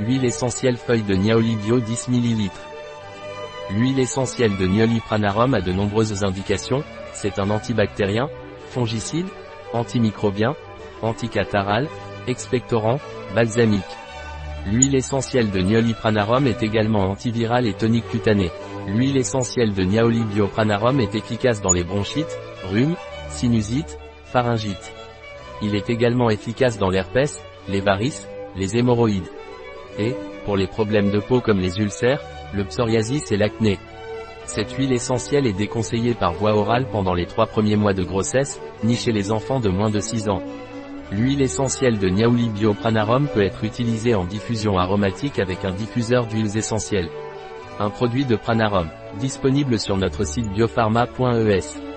Huile essentielle feuille de Niaoli bio 10 ml. L'huile essentielle de Niaoli Pranarum a de nombreuses indications, c'est un antibactérien, fongicide, antimicrobien, anticataral, expectorant, balsamique. L'huile essentielle de Niaoli Pranarum est également antivirale et tonique cutanée. L'huile essentielle de Niaoli Bio Pranarum est efficace dans les bronchites, rhumes, sinusite, pharyngite. Il est également efficace dans l'herpès, les varices, les hémorroïdes. Et, pour les problèmes de peau comme les ulcères, le psoriasis et l'acné. Cette huile essentielle est déconseillée par voie orale pendant les trois premiers mois de grossesse, ni chez les enfants de moins de 6 ans. L'huile essentielle de Niaouli Bio Pranarum peut être utilisée en diffusion aromatique avec un diffuseur d'huiles essentielles. Un produit de Pranarum, disponible sur notre site biopharma.es.